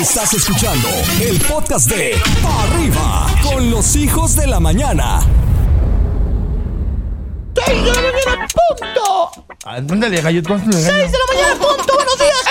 Estás escuchando el podcast de Pa' Arriba con los hijos de la mañana. ¡Seis de la mañana, punto! Ándale, gallo, tú hazle, ¡Seis gallo. de la mañana, punto! ¡Buenos días!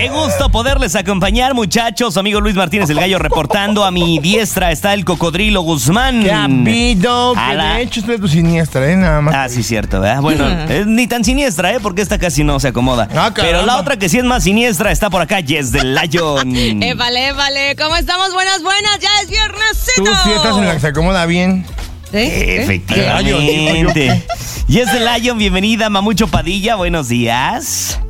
Qué gusto poderles acompañar, muchachos. Amigo Luis Martínez el Gallo reportando. A mi diestra está el cocodrilo Guzmán. ¡Qué habido! A Que la- de hecho estoy de tu siniestra, ¿eh? Nada más. Ah, sí, cierto, ¿verdad? Bueno, es ni tan siniestra, ¿eh? Porque esta casi no se acomoda. Ah. Pero la otra que sí es más siniestra está por acá, Jess del Lion. Épale, épale, ¿cómo estamos? Buenas, buenas, ya es viernesito. Tú sí estás en la que se acomoda bien. ¿Eh? Efectivamente. Jess del Lion, bienvenida. Mamucho Padilla, buenos días.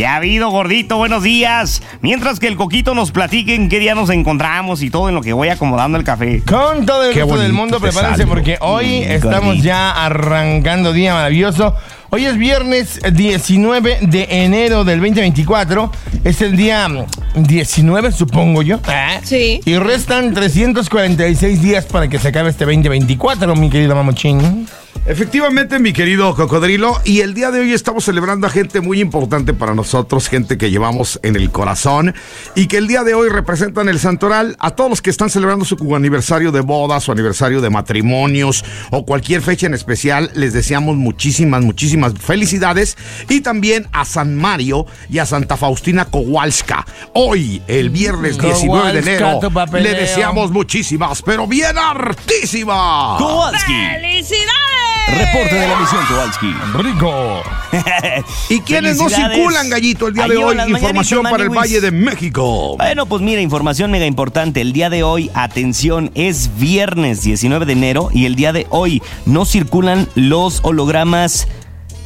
¿Qué ha habido, gordito? Buenos días. Mientras que el coquito nos platique en qué día nos encontramos y todo en lo que voy acomodando el café. Con todo el Qué gusto del mundo, prepárense porque hoy Mm, estamos gordito. ya arrancando día maravilloso. Hoy es viernes 19 de enero del 2024. Es el día mm, 19, supongo yo. ¿eh? Sí. Y restan 346 días para que se acabe este 2024, mi querido mamuchín. Efectivamente, mi querido cocodrilo, y el día de hoy estamos celebrando a gente muy importante para nosotros, gente que llevamos en el corazón y que el día de hoy representan el santoral a todos los que están celebrando su aniversario de boda, su aniversario de matrimonios o cualquier fecha en especial. Les deseamos muchísimas, muchísimas felicidades y también a San Mario y a Santa Faustina Kowalska. Hoy, el viernes 19 de Kowalska, enero, le deseamos muchísimas, pero bien hartísimas. Kowalski. ¡Felicidades! Reporte de la misión, Kowalski. Rico. ¿Y quiénes no circulan, gallito, el día de hoy? Información para el. Valle de México. Bueno, pues mira, información mega importante. El día de hoy, atención, es viernes 19 de enero y el día de hoy no circulan los hologramas.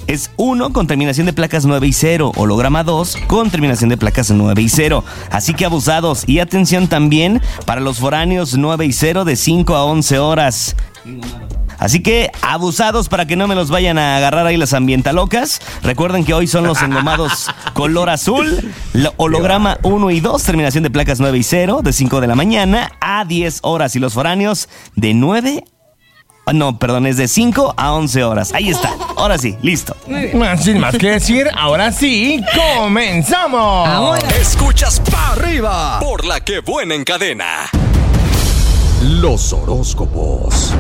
Es 1 con terminación de placas 9 y 0, holograma 2 con terminación de placas 9 y 0. Así que abusados y atención también para los foráneos 9 y 0 de 5 a 11 horas. Así que abusados para que no me los vayan a agarrar ahí las ambientalocas. Recuerden que hoy son los engomados color azul, lo- holograma 1 y 2, terminación de placas 9 y 0, de 5 de la mañana a 10 horas. Y los foráneos de 9 ah, no, perdón, es de 5 a 11 horas. Ahí está. Ahora sí, listo. Sin más que decir, ahora sí, comenzamos. Escuchas Pa' Arriba por la que buena en cadena. Los horóscopos.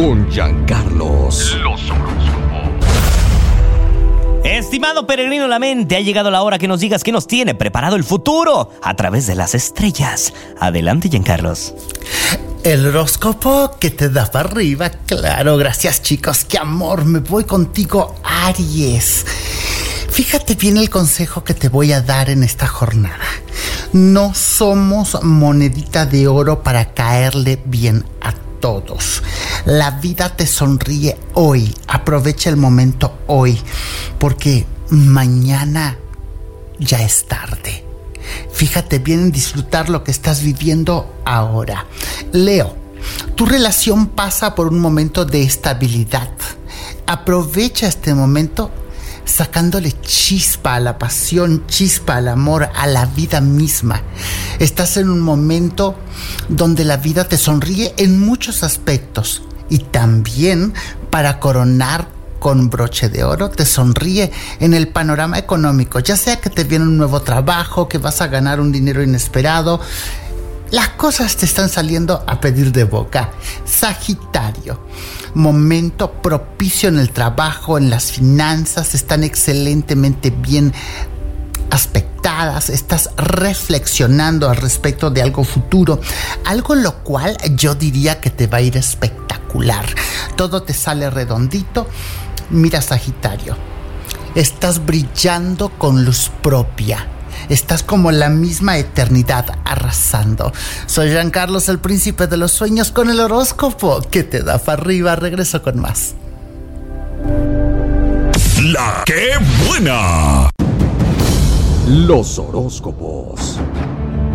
Con Giancarlos. Estimado peregrino la mente, ha llegado la hora que nos digas qué nos tiene preparado el futuro a través de las estrellas. Adelante, Giancarlos. El horóscopo que te da para arriba, claro, gracias chicos, qué amor, me voy contigo, Aries. Fíjate bien el consejo que te voy a dar en esta jornada. No somos monedita de oro para caerle bien a todos. La vida te sonríe hoy, aprovecha el momento hoy, porque mañana ya es tarde. Fíjate bien en disfrutar lo que estás viviendo ahora. Leo, tu relación pasa por un momento de estabilidad. Aprovecha este momento sacándole chispa a la pasión, chispa al amor, a la vida misma. Estás en un momento donde la vida te sonríe en muchos aspectos y también para coronar con broche de oro te sonríe en el panorama económico, ya sea que te viene un nuevo trabajo, que vas a ganar un dinero inesperado. Las cosas te están saliendo a pedir de boca. Sagitario, momento propicio en el trabajo, en las finanzas, están excelentemente bien aspectadas, estás reflexionando al respecto de algo futuro, algo lo cual yo diría que te va a ir espectacular. Todo te sale redondito. Mira Sagitario, estás brillando con luz propia. Estás como la misma eternidad arrasando. Soy Jean Carlos, el príncipe de los sueños, con el horóscopo que te da para arriba. Regreso con más. La que buena. Los horóscopos.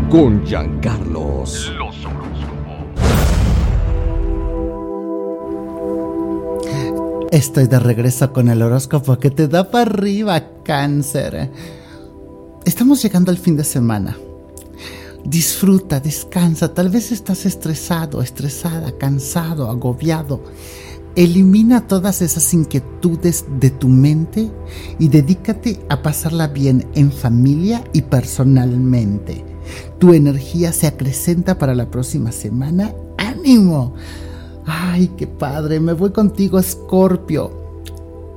Con Giancarlos. Estoy de regreso con el horóscopo que te da para arriba, cáncer. Estamos llegando al fin de semana. Disfruta, descansa. Tal vez estás estresado, estresada, cansado, agobiado. Elimina todas esas inquietudes de tu mente y dedícate a pasarla bien en familia y personalmente. Tu energía se acrecenta para la próxima semana. ¡Ánimo! Ay, qué padre, me voy contigo, Escorpio.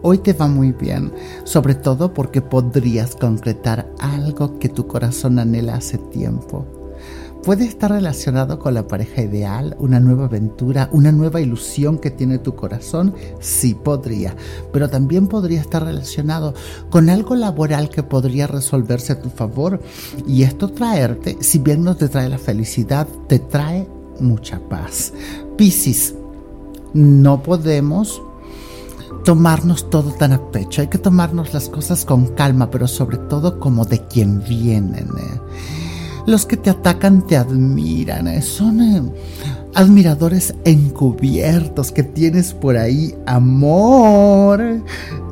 Hoy te va muy bien, sobre todo porque podrías concretar algo que tu corazón anhela hace tiempo. Puede estar relacionado con la pareja ideal, una nueva aventura, una nueva ilusión que tiene tu corazón, sí podría, pero también podría estar relacionado con algo laboral que podría resolverse a tu favor y esto traerte, si bien no te trae la felicidad, te trae mucha paz. Piscis, no podemos tomarnos todo tan a pecho, hay que tomarnos las cosas con calma, pero sobre todo como de quien vienen. ¿eh? Los que te atacan te admiran, ¿eh? son eh, admiradores encubiertos que tienes por ahí, amor.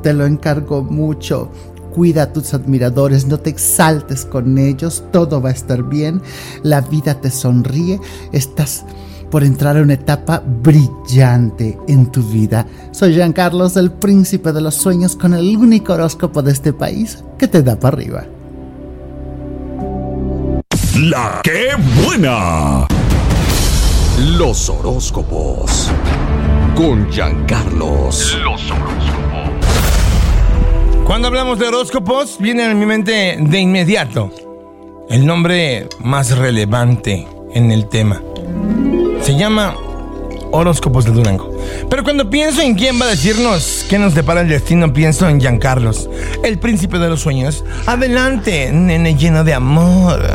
Te lo encargo mucho. Cuida a tus admiradores, no te exaltes con ellos, todo va a estar bien, la vida te sonríe, estás por entrar a una etapa brillante en tu vida. Soy Jean Carlos, el príncipe de los sueños, con el único horóscopo de este país que te da para arriba. La que buena. Los horóscopos. Con Giancarlos. Los horóscopos. Cuando hablamos de horóscopos, viene a mi mente de inmediato el nombre más relevante en el tema. Se llama Horóscopos de Durango. Pero cuando pienso en quién va a decirnos qué nos depara el destino, pienso en Giancarlos, el príncipe de los sueños. Adelante, nene lleno de amor.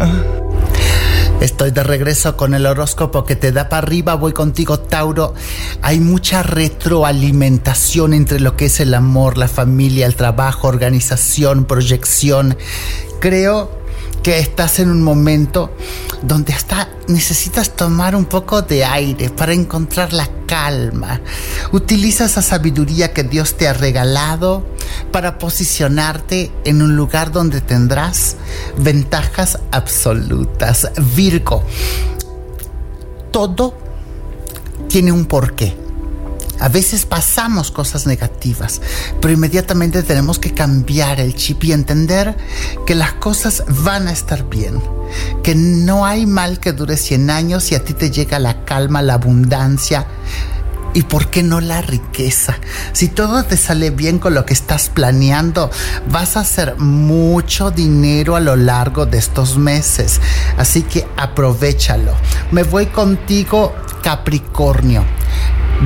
Estoy de regreso con el horóscopo que te da para arriba. Voy contigo, Tauro. Hay mucha retroalimentación entre lo que es el amor, la familia, el trabajo, organización, proyección. Creo que estás en un momento donde hasta necesitas tomar un poco de aire para encontrar la calma. Utiliza esa sabiduría que Dios te ha regalado para posicionarte en un lugar donde tendrás ventajas absolutas. Virgo, todo tiene un porqué. A veces pasamos cosas negativas, pero inmediatamente tenemos que cambiar el chip y entender que las cosas van a estar bien, que no hay mal que dure 100 años y a ti te llega la calma, la abundancia. ¿Y por qué no la riqueza? Si todo te sale bien con lo que estás planeando, vas a hacer mucho dinero a lo largo de estos meses. Así que aprovechalo. Me voy contigo, Capricornio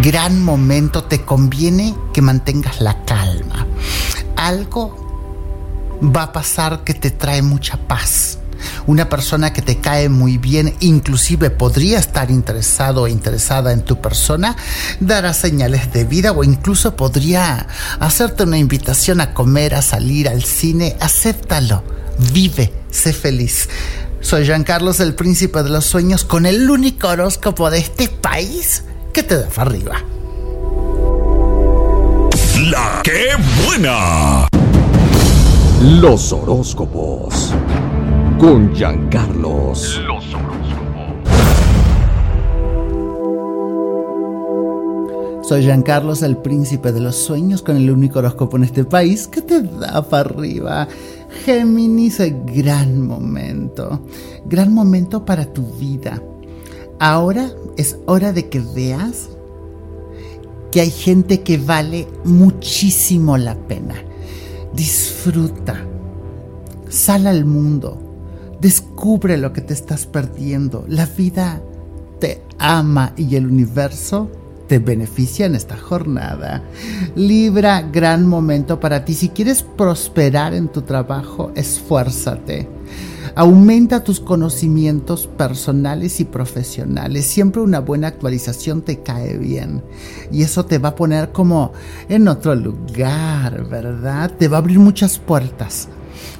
gran momento, te conviene que mantengas la calma. Algo va a pasar que te trae mucha paz. Una persona que te cae muy bien, inclusive podría estar interesado o interesada en tu persona, dará señales de vida o incluso podría hacerte una invitación a comer, a salir al cine. Acéptalo, vive, sé feliz. Soy Jean Carlos, el príncipe de los sueños, con el único horóscopo de este país que te da para arriba. La que buena. Los horóscopos. Con Giancarlos. Los horóscopos. Soy Giancarlos, el príncipe de los sueños, con el único horóscopo en este país que te da para arriba. Géminis, gran momento. Gran momento para tu vida. Ahora es hora de que veas que hay gente que vale muchísimo la pena. Disfruta, sal al mundo, descubre lo que te estás perdiendo. La vida te ama y el universo te beneficia en esta jornada. Libra, gran momento para ti. Si quieres prosperar en tu trabajo, esfuérzate. Aumenta tus conocimientos personales y profesionales. Siempre una buena actualización te cae bien. Y eso te va a poner como en otro lugar, ¿verdad? Te va a abrir muchas puertas.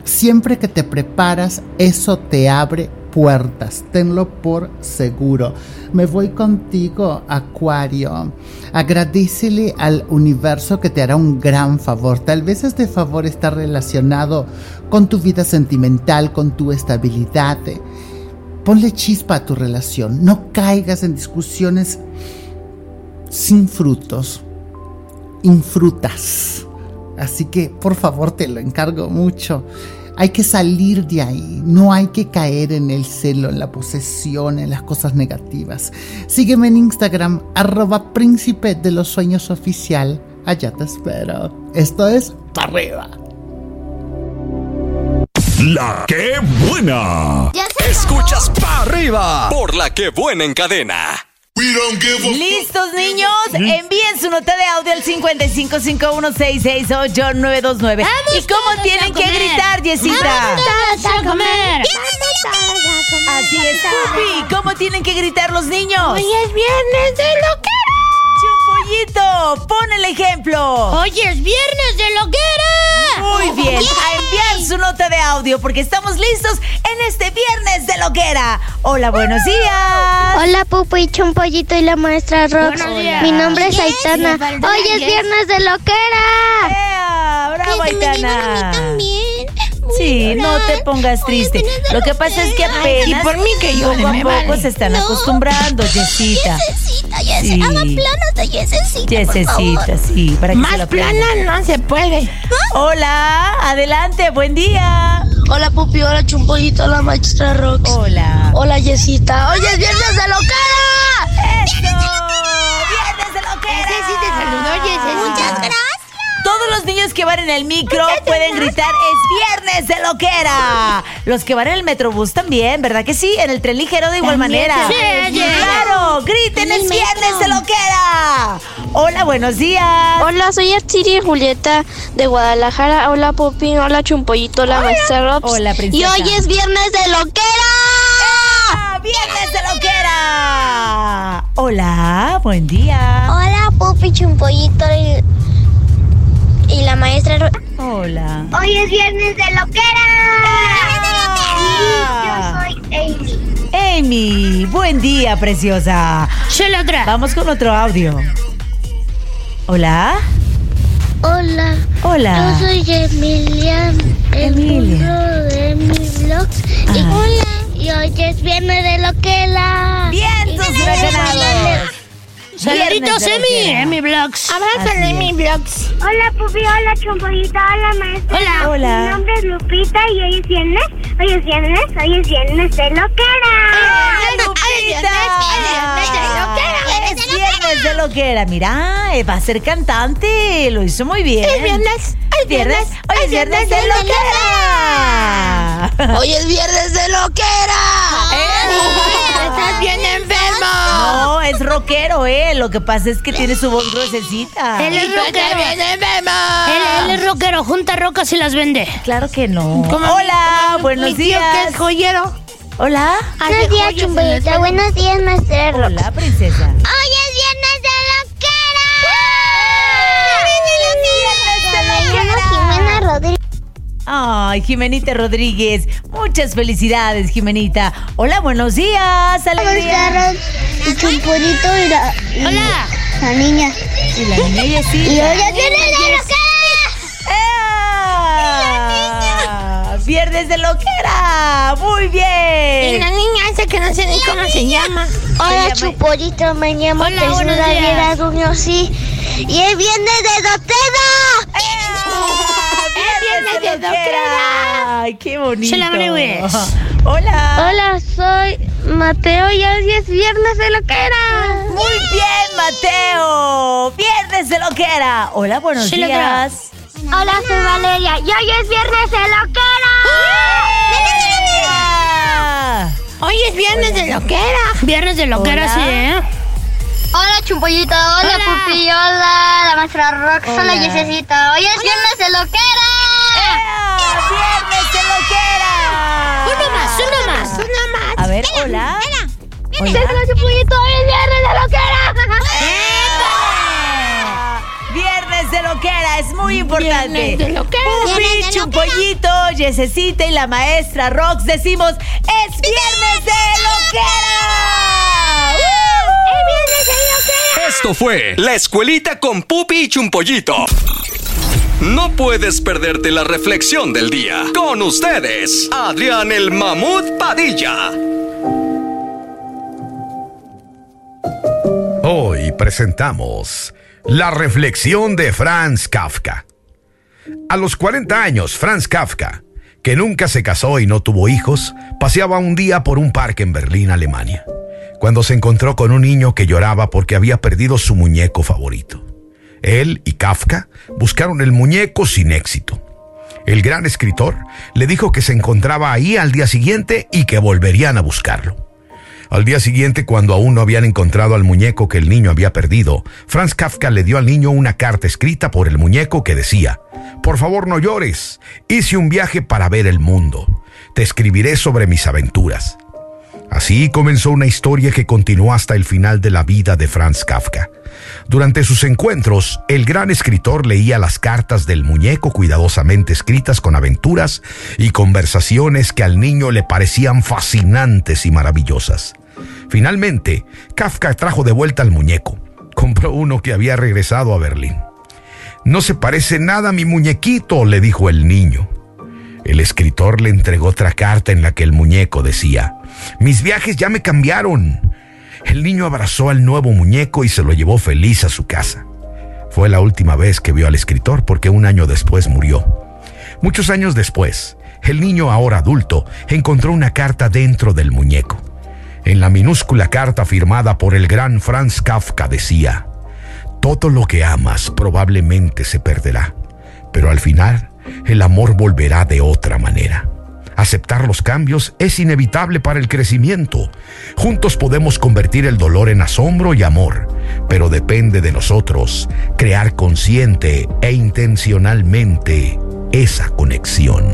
Siempre que te preparas, eso te abre puertas, tenlo por seguro. Me voy contigo, Acuario. Agradecele al universo que te hará un gran favor. Tal vez este favor está relacionado con tu vida sentimental, con tu estabilidad. Ponle chispa a tu relación. No caigas en discusiones sin frutos. infrutas. Así que por favor te lo encargo mucho. Hay que salir de ahí, no hay que caer en el celo, en la posesión, en las cosas negativas. Sígueme en Instagram, arroba príncipe de los sueños oficial. Allá te espero. Esto es para arriba. La que buena. Escuchas para arriba por la que buena en cadena. ¿Listos, niños? Envíen su nota de audio al 5551668929. ¿Y cómo tienen que gritar, Yesita? a comer. Así es, Pupi. ¿Cómo tienen que gritar los niños? Hoy es viernes de loquera. Chumpollito, pon el ejemplo. Hoy es viernes de loquera. Muy bien, a enviar su nota de audio porque estamos listos en este viernes de loquera. Hola, buenos días. Hola, Pupu y Chumpollito y la maestra Rox. Buenos días. Mi nombre es Aitana. Hoy es viernes de loquera. ¡Ea! ¡Bravo, Aitana! también. Sí, no te pongas triste. Lo que pasa es que apenas Y por mí que llore, poco a me poco se están acostumbrando, Yesita. Yesecita. Hagan planos de Yesecita, Yesecita, sí, para que se lo aprendan. no se puede. Hola, adelante, buen día. Hola, Pupi. Hola, Chumpollito. Hola, maestra Rox. Hola. Hola, Yesita. Hoy es viernes de loquera. Todos los niños que van en el micro pueden gritar es viernes de loquera. Los que van en el metrobús también, ¿verdad que sí? En el tren ligero de igual También, manera. sí, sí. Claro, griten es viernes de loquera. Hola, buenos días. Hola, soy Atsiri Julieta de Guadalajara. Hola, Pupi. Hola, Chumpollito. Hola, maestra Rox. Hola, princesa. Y hoy es viernes de loquera. ¡Ah, viernes de loquera. Hola, buen día. Hola, Pupi, Chumpollito y, y la maestra. Hola. Hoy es viernes de Ah. loquera. Yo soy Amy. Amy, buen día, preciosa. Se lo otra. Vamos con otro audio. Hola. Hola. Hola. Yo soy Emilia, el Emilia. de mis vlogs. Y, hola, y hoy es viernes de loquera. Vientos huracanados. Saluditos, Emi. Emi Vlogs. Así es. Emi Vlogs. Hola, Pupi, hola, Chompollita, hola, maestra. Hola. Hola. Mi nombre es Lupita y hoy es viernes, hoy es viernes, hoy es viernes de loquera. ¡Ay, Lupita! Es viernes de loquera. Mira, eh, va a ser cantante. Lo hizo muy bien. Es viernes. Es viernes. Hoy es viernes de loquera. Hoy es viernes de loquera. Estás bien enfermo. No, es rockero, ¿eh? Lo que pasa es que tiene su voz gruesecita. Él es rockero. Él, él es rockero, junta rocas y las vende. Claro que no. Hola, buenos mi tío días. que es joyero. Hola. Hace Buenos días, las- Buenos días, maestra Rox. Hola, princesa. Hoy es viernes de loquera. Viernes de loquera. Jimena Rodríguez. Ay, Jimenita Rodríguez. Muchas felicidades, Jimenita. Hola, buenos días. Alegría. y Chumpollito y la, y Hola. la niña. Y la niña Y Yesita. hoy es viernes de loquera. Viernes de loquera. Muy Y bien. la niña esa que no sé ni cómo se llama. Hola, llama- Chupollito, me llamo Hola, Jesús buenos David días. Aduño, sí. Y es viernes de Doteda. Viernes de loquera. Ay, qué bonito. Hola. Hola, soy Mateo y hoy es viernes de loquera. Muy bien, Mateo. Viernes de loquera. Hola, buenos Sí, días. Hola, soy Valeria y hoy es viernes de loquera. Hoy es viernes de loquera. Viernes de loquera, Hola. sí, ¿eh? Hola, Chumpollito. Hola, Hola. Pupi. Hola, la maestra Rox. Hola, Hola. Yesecita. Hoy es viernes de loquera. Uno más, uno más, uno más. A ver, hola. Hola. Hola, Chupollito. Hoy es viernes de loquera. ¡Epa! Viernes de loquera, es muy importante. Viernes de loquera. Pupi, Chumpollito, Yesecita y la maestra Rox decimos, ¡es viernes de loquera! ¡Uh! viernes de loquera. Esto fue La Escuelita con Pupi y Chumpollito. No puedes perderte la reflexión del día. Con ustedes, Adrián el Mamut Padilla. Hoy presentamos La reflexión de Franz Kafka. A los 40 años, Franz Kafka, que nunca se casó y no tuvo hijos, paseaba un día por un parque en Berlín, Alemania, cuando se encontró con un niño que lloraba porque había perdido su muñeco favorito. Él y Kafka buscaron el muñeco sin éxito. El gran escritor le dijo que se encontraba ahí al día siguiente y que volverían a buscarlo. Al día siguiente, cuando aún no habían encontrado al muñeco que el niño había perdido, Franz Kafka le dio al niño una carta escrita por el muñeco que decía, Por favor no llores, hice un viaje para ver el mundo, te escribiré sobre mis aventuras. Así comenzó una historia que continuó hasta el final de la vida de Franz Kafka. Durante sus encuentros, el gran escritor leía las cartas del muñeco cuidadosamente escritas con aventuras y conversaciones que al niño le parecían fascinantes y maravillosas. Finalmente, Kafka trajo de vuelta al muñeco. Compró uno que había regresado a Berlín. No se parece nada a mi muñequito, le dijo el niño. El escritor le entregó otra carta en la que el muñeco decía, mis viajes ya me cambiaron. El niño abrazó al nuevo muñeco y se lo llevó feliz a su casa. Fue la última vez que vio al escritor porque un año después murió. Muchos años después, el niño ahora adulto encontró una carta dentro del muñeco. En la minúscula carta firmada por el gran Franz Kafka decía, todo lo que amas probablemente se perderá, pero al final el amor volverá de otra manera. Aceptar los cambios es inevitable para el crecimiento. Juntos podemos convertir el dolor en asombro y amor, pero depende de nosotros crear consciente e intencionalmente esa conexión.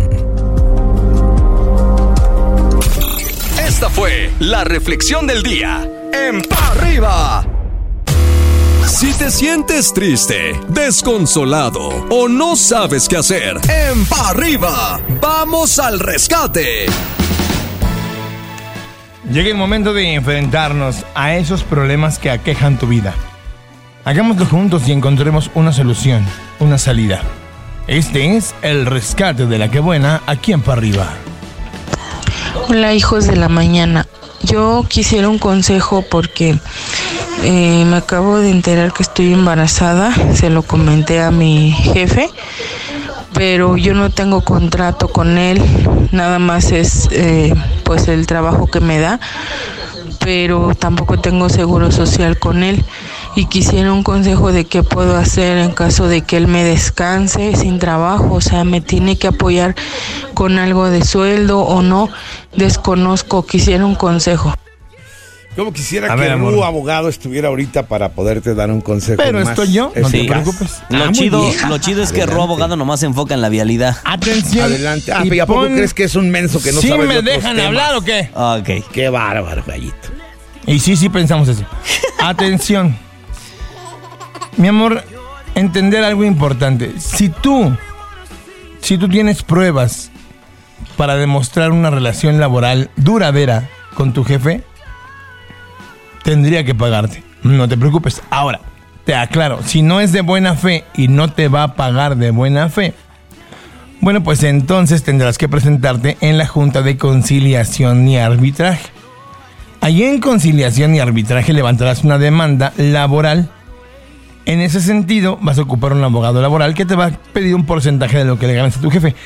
Esta fue la reflexión del día en Pa' Arriba. Si te sientes triste, desconsolado o no sabes qué hacer, en Pa' Arriba, vamos al rescate. Llega el momento de enfrentarnos a esos problemas que aquejan tu vida. Hagámoslo juntos y encontremos una solución, una salida. Este es el rescate de la que buena aquí en Pa' Arriba. Hola hijos de la mañana. Yo quisiera un consejo porque eh, me acabo de enterar que estoy embarazada. Se lo comenté a mi jefe, pero yo no tengo contrato con él. Nada más es eh, pues el trabajo que me da, pero tampoco tengo seguro social con él. Y quisiera un consejo de qué puedo hacer en caso de que él me descanse sin trabajo. O sea, me tiene que apoyar con algo de sueldo o no. Desconozco. Quisiera un consejo. Como quisiera A que ver, un abogado estuviera ahorita para poderte dar un consejo. Pero más estoy yo, no te eficaz. preocupes. Lo, Ah, chido, lo chido es que Adelante. Ro Abogado nomás se enfoca en la vialidad. Atención. Adelante. Ah, y ¿y a poco pon- crees que es un menso que no ¿Sí sabe me dejan temas? hablar o qué? Ok. Qué bárbaro, gallito. Y sí, sí pensamos eso. Atención. Mi amor, entender algo importante. Si tú, si tú tienes pruebas para demostrar una relación laboral duradera con tu jefe, tendría que pagarte. No te preocupes. Ahora, te aclaro, si no es de buena fe y no te va a pagar de buena fe, bueno, pues entonces tendrás que presentarte en la Junta de Conciliación y Arbitraje. Allí en conciliación y arbitraje levantarás una demanda laboral. En ese sentido, vas a ocupar un abogado laboral que te va a pedir un porcentaje de lo que le ganas a tu jefe.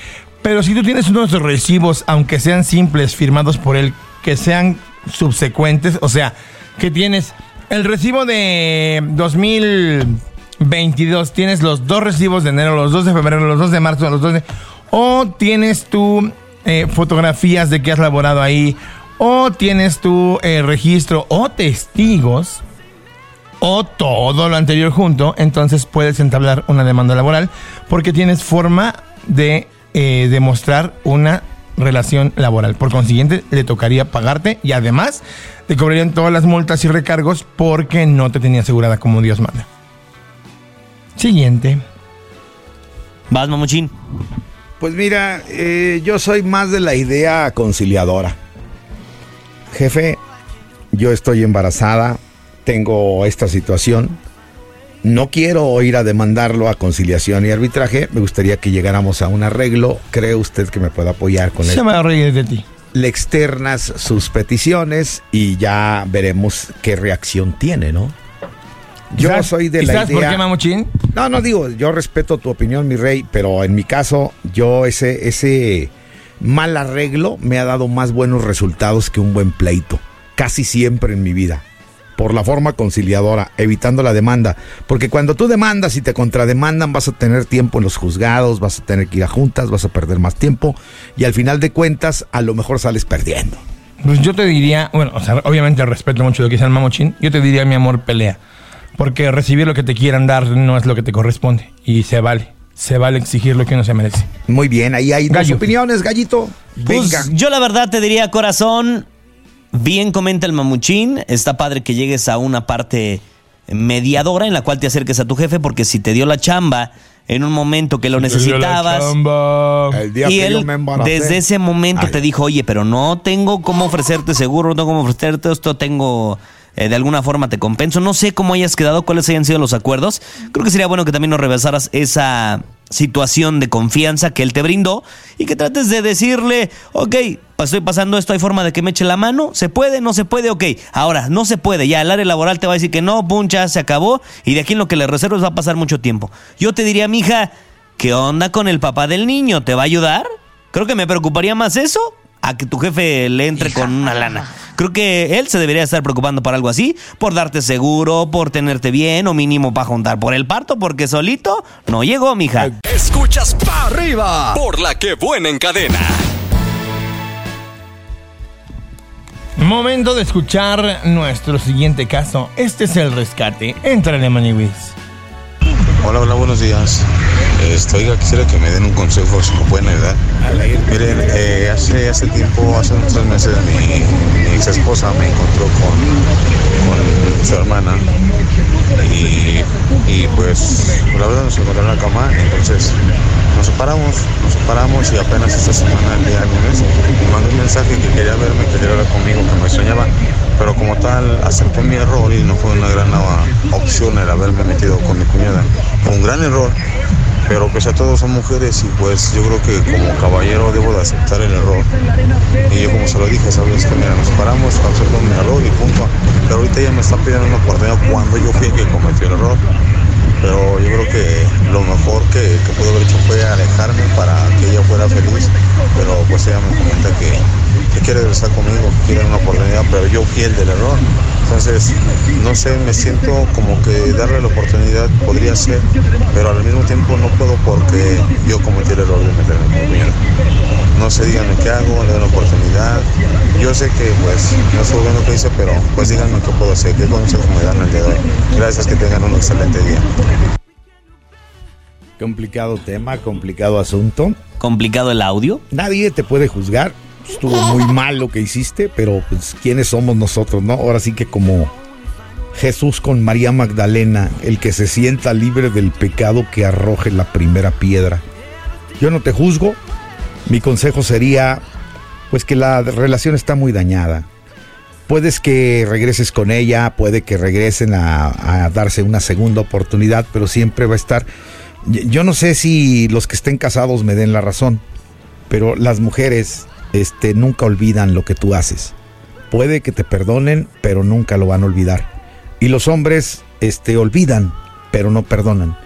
Pero si tú tienes unos recibos, aunque sean simples, firmados por él, que sean subsecuentes, o sea, que tienes. El recibo de 2022, tienes los dos recibos de enero, los dos de febrero, los dos de marzo, los dos de... O tienes tú eh, fotografías de que has laborado ahí, o tienes tu eh, registro o testigos, o todo lo anterior junto, entonces puedes entablar una demanda laboral porque tienes forma de eh, demostrar una relación laboral. Por consiguiente, le tocaría pagarte y además te cobrarían todas las multas y recargos porque no te tenía asegurada como Dios manda. Siguiente. Vas, mamuchín. Pues mira, eh, yo soy más de la idea conciliadora. Jefe, yo estoy embarazada, tengo esta situación. No quiero ir a demandarlo a conciliación y arbitraje. Me gustaría que llegáramos a un arreglo. ¿Cree usted que me pueda apoyar con Se esto? va a reír de ti. Le externas sus peticiones y ya veremos qué reacción tiene, ¿no? Yo ¿Sabes- soy de ¿y la idea. por qué, mamuchín? No, no digo, yo respeto tu opinión, mi rey, pero en mi caso, yo ese, ese mal arreglo me ha dado más buenos resultados que un buen pleito. Casi siempre en mi vida. Por la forma conciliadora, evitando la demanda. Porque cuando tú demandas y te contrademandan, vas a tener tiempo en los juzgados, vas a tener que ir a juntas, vas a perder más tiempo. Y al final de cuentas, a lo mejor sales perdiendo. Pues yo te diría, bueno, o sea, obviamente respeto mucho lo que dice el mamuchín. Yo te diría, mi amor, pelea. Porque recibir lo que te quieran dar no es lo que te corresponde. Y se vale. Se vale exigir lo que uno se merece. Muy bien, ahí hay dos opiniones, gallito. Pues, Venga. yo la verdad te diría, corazón, bien comenta el mamuchín, está padre que llegues a una parte mediadora en la cual te acerques a tu jefe, porque si te dio la chamba en un momento que lo necesitabas El día y que yo él desde ese momento Ay. te dijo, oye, pero no tengo cómo ofrecerte seguro, no tengo cómo ofrecerte esto, tengo... eh, de alguna forma te compenso. No sé cómo hayas quedado, cuáles hayan sido los acuerdos. Creo que sería bueno que también nos rebasaras esa situación de confianza que él te brindó y que trates de decirle, ok, estoy pasando esto, hay forma de que me eche la mano, se puede, no se puede, ok, ahora no se puede, ya el área laboral te va a decir que no, puncha, se acabó y de aquí en lo que le reservas va a pasar mucho tiempo. Yo te diría, mija, ¿qué onda con el papá del niño? ¿Te va a ayudar? Creo que me preocuparía más eso a que tu jefe le entre con una lana. Creo que él se debería estar preocupando por algo así, por darte seguro, por tenerte bien o mínimo para juntar por el parto, porque solito no llegó, mija. Escuchas pa' arriba por la que buena encadena. Momento de escuchar nuestro siguiente caso. Este es el rescate. Entrale, Maniwis. Hola, hola, buenos días. Este, oiga, quisiera que me den un consejo si me pueden ayudar. Miren, eh, hace, hace tiempo, hace unos tres meses, mi, mi ex esposa me encontró con, con su hermana y, y pues la verdad nos encontró en la cama, entonces separamos, nos separamos y apenas esta semana, el día lunes, me mandó un mensaje que quería verme, que quería hablar conmigo, que me extrañaba, pero como tal acepté mi error y no fue una gran opción el haberme metido con mi cuñada. Fue un gran error, pero pues a todos son mujeres y pues yo creo que como caballero debo de aceptar el error. Y yo como se lo dije, sabes que mira, nos paramos, acepto mi error y punto. Pero ahorita ella me está pidiendo una oportunidad cuando yo fui que cometió el error. Pero yo creo que lo mejor que, que pude haber hecho fue alejarme para que ella fuera feliz. Pero pues ella me comenta que, quiere regresar conmigo, que quiere una oportunidad, pero yo fui el del error. Entonces, no sé, me siento como que darle la oportunidad podría ser, pero al mismo tiempo no puedo porque yo cometí el error de meterme con mi sé, díganme qué hago, le doy una oportunidad. Yo sé que pues no estoy bien lo que hice, pero pues díganme qué puedo hacer, qué consejos me dan el día de hoy. Gracias, que tengan un excelente día. Complicado tema, complicado asunto. Complicado el audio. Nadie te puede juzgar. Estuvo muy mal lo que hiciste, pero pues quiénes somos nosotros, ¿no? Ahora sí que como Jesús con María Magdalena, el que se sienta libre del pecado que arroje la primera piedra. Yo no te juzgo. Mi consejo sería pues que la relación está muy dañada. Puedes que regreses con ella, puede que regresen a, a darse una segunda oportunidad, pero siempre va a estar. Yo no sé si los que estén casados me den la razón, pero las mujeres este, nunca olvidan lo que tú haces. Puede que te perdonen, pero nunca lo van a olvidar. Y los hombres este, olvidan, pero no perdonan.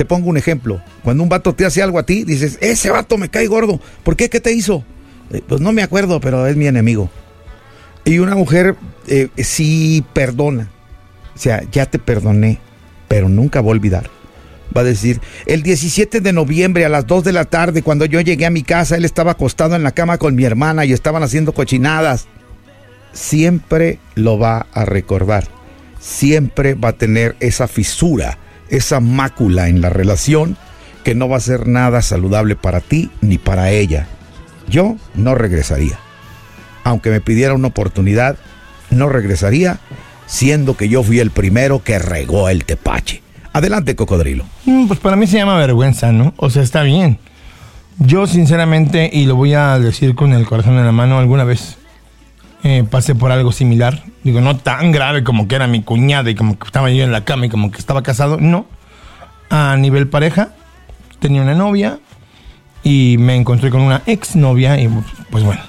Te pongo un ejemplo. Cuando un vato te hace algo a ti, dices, ese vato me cae gordo. ¿Por qué? ¿Qué te hizo? "Eh, pues no me acuerdo, pero es mi enemigo. Y una mujer eh, sí perdona. O sea, ya te perdoné, pero nunca va a olvidar. Va a decir, el 17 de noviembre a las 2 de la tarde, cuando yo llegué a mi casa, él estaba acostado en la cama con mi hermana y estaban haciendo cochinadas. Siempre lo va a recordar. Siempre va a tener esa fisura, esa mácula en la relación que no va a ser nada saludable para ti ni para ella. Yo no regresaría aunque me pidiera una oportunidad, no regresaría, siendo que yo fui el primero que regó el tepache. Adelante, cocodrilo. Mm, Pues para mí se llama vergüenza, ¿no? O sea, está bien. Yo sinceramente, y lo voy a decir con el corazón en la mano, alguna vez eh, pasé por algo similar. Digo, no tan grave como que era mi cuñada y como que estaba yo en la cama y como que estaba casado. No. A nivel pareja, tenía una novia y me encontré con una exnovia y pues bueno,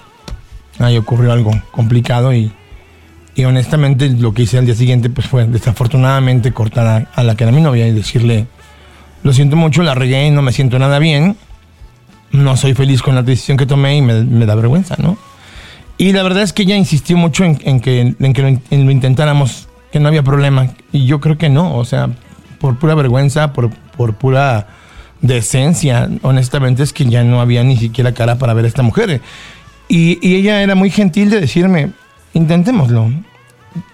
ahí ocurrió algo complicado y Y honestamente lo que hice al día siguiente pues fue desafortunadamente cortar a, la que era mi novia y decirle, lo siento mucho, la regué no me siento nada bien, no soy feliz con la decisión que tomé y me da vergüenza, ¿no? Y la verdad es que ella insistió mucho en, en que, en que lo, en lo intentáramos, que no había problema. Y yo creo que no, o sea, por pura vergüenza, por, por pura decencia, honestamente es que ya no había ni siquiera cara para ver a esta mujer. Y, y ella era muy gentil de decirme, intentémoslo.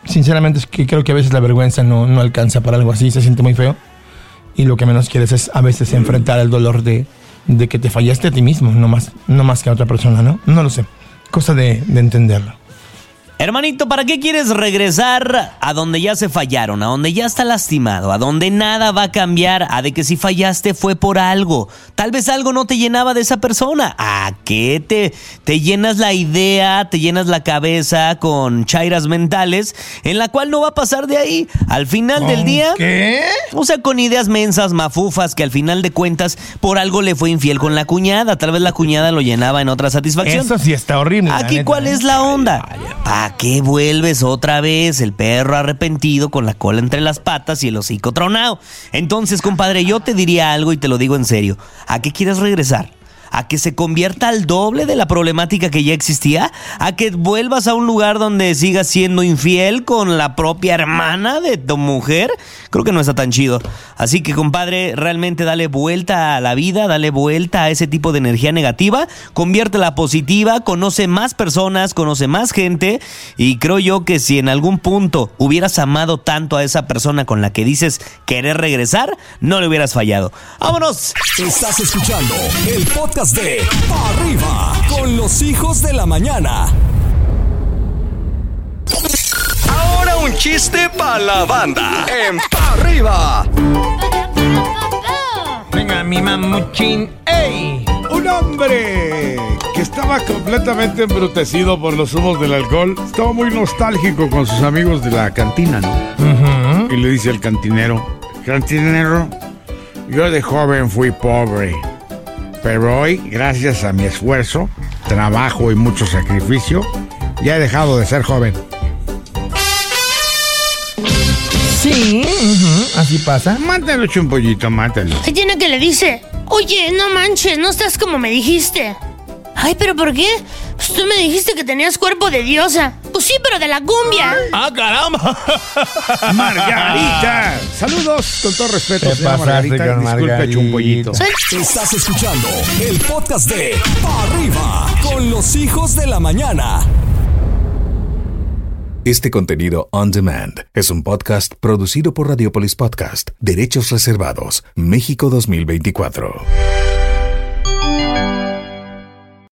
Sinceramente es que creo que a veces la vergüenza no, no alcanza para algo así, se siente muy feo. Y lo que menos quieres es a veces enfrentar el dolor de, de que te fallaste a ti mismo, no más, no más que a otra persona, ¿no? No lo sé. Cosa de, de entenderlo. Hermanito, ¿para qué quieres regresar a donde ya se fallaron, a donde ya está lastimado, a donde nada va a cambiar, a de que si fallaste fue por algo? Tal vez algo no te llenaba de esa persona. ¿A qué te, te llenas la idea, te llenas la cabeza con chairas mentales en la cual no va a pasar de ahí? Al final del día... ¿Qué? O sea, con ideas mensas, mafufas, que al final de cuentas por algo le fue infiel con la cuñada. Tal vez la cuñada lo llenaba en otra satisfacción. Eso sí está horrible. Aquí, ¿cuál ¿eh? es la onda? ¿Para qué vuelves otra vez el perro arrepentido con la cola entre las patas y el hocico tronado? Entonces, compadre, yo te diría algo y te lo digo en serio. ¿A qué quieres regresar? ¿A que se convierta al doble de la problemática que ya existía? ¿A que vuelvas a un lugar donde sigas siendo infiel con la propia hermana de tu mujer? Creo que no está tan chido. Así que, compadre, realmente dale vuelta a la vida, dale vuelta a ese tipo de energía negativa, conviértela positiva, conoce más personas, conoce más gente y creo yo que si en algún punto hubieras amado tanto a esa persona con la que dices querer regresar, no le hubieras fallado. ¡Vámonos! Estás escuchando el podcast de Pa' Arriba con los hijos de la mañana. Ahora un chiste para la banda en Pa' Arriba. Venga, mi mamuchín. ¡Ey! Un hombre que estaba completamente embrutecido por los humos del alcohol, estaba muy nostálgico con sus amigos de la cantina, ¿no? Y le dice al cantinero, cantinero, yo de joven fui pobre, pero hoy, gracias a mi esfuerzo, trabajo y mucho sacrificio, ya he dejado de ser joven. Sí, así pasa. Mátalo, chumpollito, mátalo. Ahí tiene que le dice, oye, no manches, no estás como me dijiste. Ay, pero ¿por qué? Pues tú me dijiste que tenías cuerpo de diosa. Sí, pero de la cumbia. ¡Ah, caramba! Margarita. Saludos, con todo respeto, Te señora Margarita. Disculpe, Margarita. chumpollito. Estás escuchando el podcast de Pa' Arriba con los hijos de la mañana. Este contenido on demand es un podcast producido por Radiopolis Podcast, Derechos Reservados, México 2024.